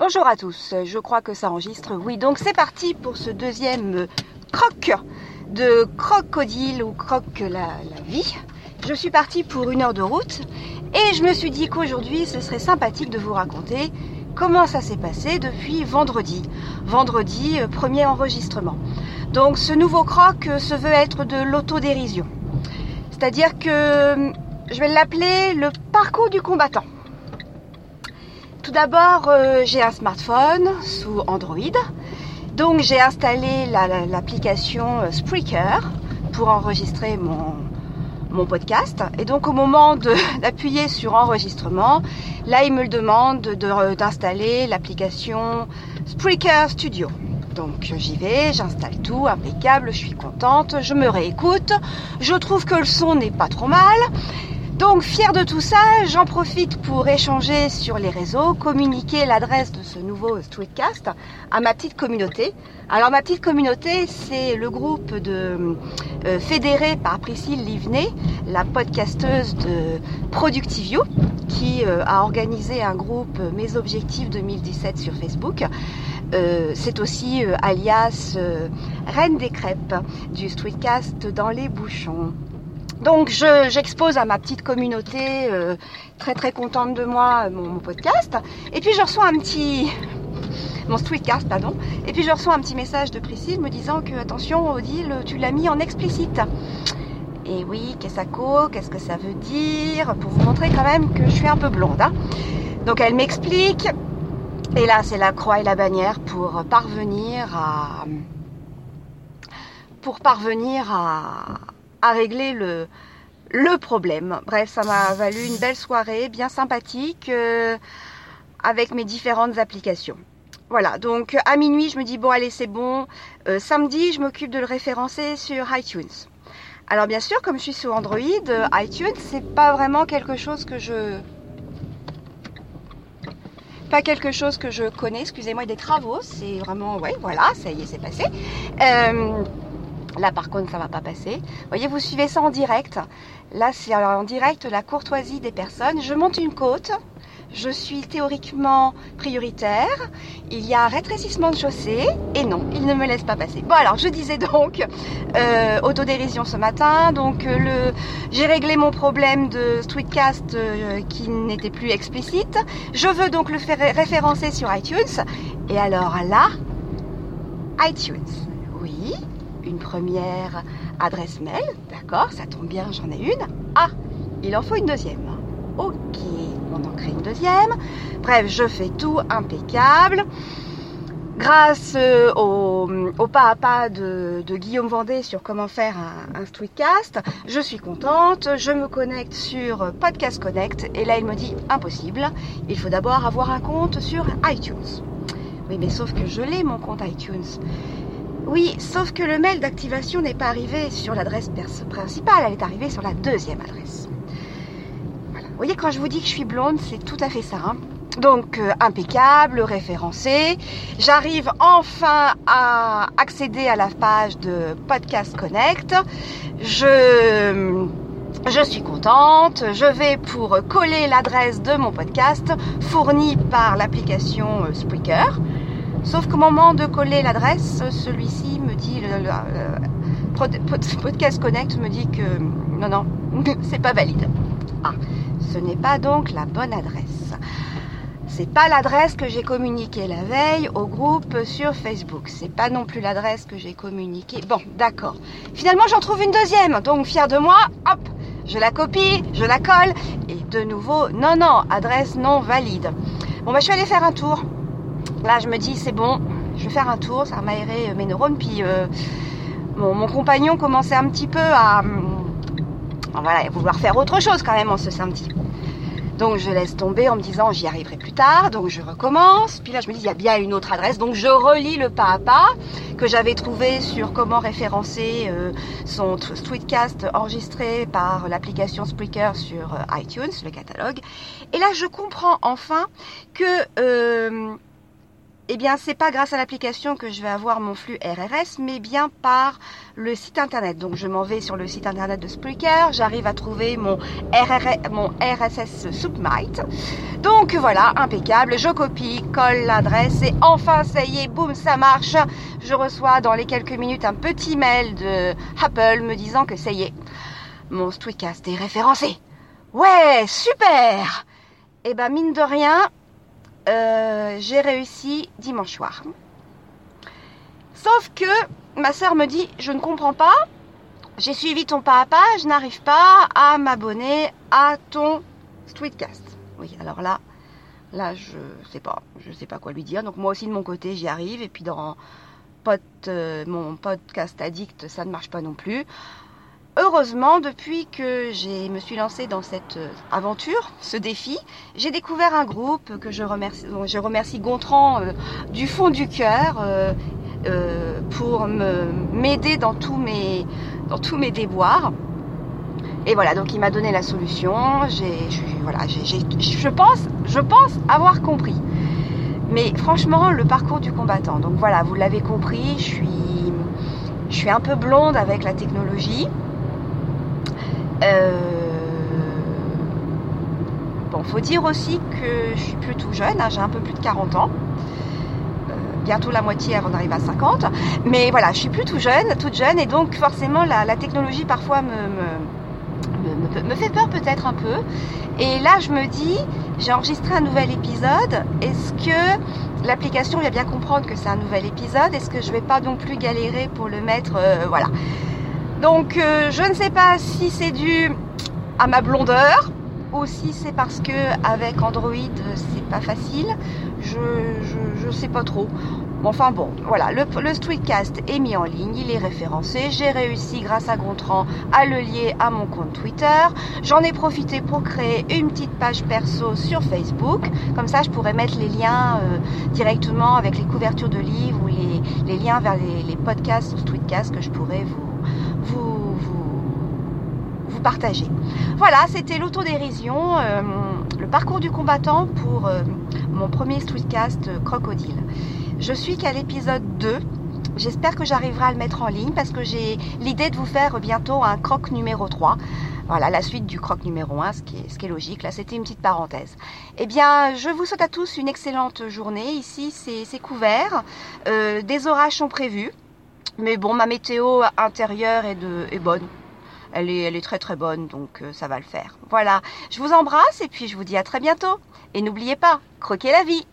Bonjour à tous, je crois que ça enregistre. Oui, donc c'est parti pour ce deuxième croc de crocodile ou croc la, la vie. Je suis partie pour une heure de route et je me suis dit qu'aujourd'hui ce serait sympathique de vous raconter comment ça s'est passé depuis vendredi. Vendredi, euh, premier enregistrement. Donc ce nouveau croc euh, se veut être de l'autodérision. C'est-à-dire que euh, je vais l'appeler le parcours du combattant. Tout d'abord, euh, j'ai un smartphone sous Android. Donc j'ai installé l'application euh, Spreaker pour enregistrer mon, mon podcast. Et donc au moment d'appuyer sur enregistrement, là il me demande d'installer l'application Spreaker Studio. Donc j'y vais, j'installe tout, impeccable, je suis contente, je me réécoute, je trouve que le son n'est pas trop mal. Donc fier de tout ça, j'en profite pour échanger sur les réseaux, communiquer l'adresse de ce nouveau streetcast à ma petite communauté. Alors ma petite communauté, c'est le groupe de euh, fédéré par Priscille Livnet, la podcasteuse de Productivio, qui euh, a organisé un groupe euh, Mes Objectifs 2017 sur Facebook. C'est aussi alias Reine des crêpes du streetcast dans les bouchons. Donc j'expose à ma petite communauté très très contente de moi mon, mon, podcast. Et puis je reçois un petit mon streetcast pardon. Et puis je reçois un petit message de Priscille me disant que attention Odile tu l'as mis en explicite. Et oui, qu'est-ce qu'est-ce que ça veut dire? Pour vous montrer quand même que je suis un peu blonde. Hein. Donc elle m'explique et là, c'est la croix et la bannière pour parvenir à pour parvenir à, à régler le, problème. Bref, ça m'a valu une belle soirée, bien sympathique, euh, avec mes différentes applications. Voilà, donc à minuit, je me dis, bon, allez, c'est bon. Euh, samedi, je m'occupe de le référencer sur iTunes. Alors bien sûr, comme je suis sur Android, euh, iTunes, c'est pas vraiment quelque chose que je pas quelque chose que je connais, excusez-moi, des travaux. C'est vraiment, ouais, voilà, ça y est, c'est passé. Là, par contre, ça va pas passer. Voyez, vous suivez ça en direct. Là, c'est en direct la courtoisie des personnes. Je monte une côte je suis théoriquement prioritaire, il y a un rétrécissement de chaussée, et non, il ne me laisse pas passer. Bon alors, je disais donc, euh, autodérision ce matin, donc euh, j'ai réglé mon problème de streetcast euh, qui n'était plus explicite, je veux donc le faire référencer sur iTunes, et alors là, iTunes, première adresse mail, d'accord, ça tombe bien, j'en ai une. Ah, il en faut une deuxième. Ok, on en crée une deuxième. Bref, je fais tout impeccable. Grâce euh, au, pas à pas de, Guillaume Vendée sur comment faire un, un streetcast, je suis contente. Je me connecte sur Podcast Connect et là il me dit impossible. Il faut d'abord avoir un compte sur iTunes. Oui, mais sauf que je l'ai mon compte iTunes. Oui, sauf que le mail d'activation n'est pas arrivé sur l'adresse principale, elle est arrivée sur la deuxième adresse. Vous voyez, quand je vous dis que je suis blonde, c'est tout à fait ça. Hein. donc euh, impeccable, référencé. J'arrive enfin à accéder à la page de Podcast Connect. Je je suis contente, je vais pour coller l'adresse de mon podcast fournie par l'application euh, Spreaker. Sauf qu'au moment de coller l'adresse, celui-ci me dit, le, Podcast Connect me dit que non, non, c'est pas valide. Ah, ce n'est pas donc la bonne adresse. C'est pas l'adresse que j'ai communiquée la veille au groupe sur Facebook. C'est pas non plus l'adresse que j'ai communiquée. Bon, d'accord. Finalement, j'en trouve une deuxième. Donc, fier de moi, hop, je la copie, je la colle. Et de nouveau, non, non, adresse non valide. Bon, bah, je suis allée faire un tour. Là, je me dis, c'est bon, je vais faire un tour, ça va m'aérer mes neurones. Puis, euh, mon compagnon commençait un petit peu à voilà, vouloir faire autre chose quand même en ce samedi. Donc je laisse tomber en me disant j'y arriverai plus tard, donc je recommence. Puis là je me dis il y a bien une autre adresse, donc je relis le pas à pas que j'avais trouvé sur comment référencer euh, son tweetcast enregistré par l'application Spreaker sur euh, iTunes, le catalogue. Et là je comprends enfin que euh, eh bien, c'est pas grâce à l'application que je vais avoir mon flux RRS, mais bien par le site internet. Donc, je m'en vais sur le site internet de Spreaker, j'arrive à trouver mon, RSS Submite. Donc, voilà, impeccable. Je copie, colle l'adresse et enfin, ça y est, boum, ça marche. Je reçois dans les quelques minutes un petit mail de Apple me disant que ça y est, mon Streetcast est référencé. Ouais, super eh ben, mine de rien, euh, j'ai réussi dimanche soir. Sauf que ma soeur me dit, je ne comprends pas, j'ai suivi ton pas à pas, je n'arrive pas à m'abonner à ton Streetcast. Oui, alors là, là, je sais pas, je sais pas quoi lui dire. Donc moi aussi de mon côté, j'y arrive. Et puis dans euh, mon podcast addict, ça ne marche pas non plus heureusement, depuis que je me suis lancée dans cette euh, aventure, ce défi, j'ai découvert un groupe que je remercie, je Gontran euh, du fond du cœur euh, pour m'aider dans tous mes dans tous mes déboires. Et voilà, donc il m'a donné la solution. Voilà, je pense, je pense avoir compris. Mais franchement, le parcours du combattant. Donc voilà, vous l'avez compris, je suis, je suis un peu blonde avec la technologie. Euh... Bon, faut dire aussi que je suis plus tout jeune, hein, j'ai un peu plus de 40 ans. Euh, bientôt la moitié avant d'arriver à 50. Mais voilà, je suis plus tout jeune, toute jeune, et donc forcément la, technologie parfois me, fait peur peut-être un peu. Et là, je me dis, j'ai enregistré un nouvel épisode. Est-ce que l'application va bien comprendre que c'est un nouvel épisode? Est-ce que je vais pas non plus galérer pour le mettre euh, Voilà. Donc euh, je ne sais pas si c'est dû à ma blondeur ou si c'est parce que avec Android c'est pas facile. Je, je, sais pas trop. Enfin bon, voilà, le, Streetcast est mis en ligne, il est référencé. J'ai réussi grâce à Gontran à le lier à mon compte Twitter. J'en ai profité pour créer une petite page perso sur Facebook. Comme ça, je pourrais mettre les liens euh, directement avec les couvertures de livres ou les, liens vers les, podcasts sur Tweetcast que je pourrais vous, vous, partager. Voilà, c'était l'autodérision, euh, le parcours du combattant pour euh, mon premier streetcast euh, Crocodile. Je suis qu'à l'épisode 2. J'espère que j'arriverai à le mettre en ligne parce que j'ai l'idée de vous faire bientôt un croc numéro 3. Voilà, la suite du croc numéro 1, ce qui est, ce qui est logique. Là, c'était une petite parenthèse. Eh bien, je vous souhaite à tous une excellente journée. Ici, c'est couvert. des orages sont prévus. Mais bon, ma météo intérieure est, bonne. Elle est, elle est très très bonne, donc euh, ça va le faire. Voilà, je vous embrasse et puis je vous dis à très bientôt. Et n'oubliez pas, croquez la vie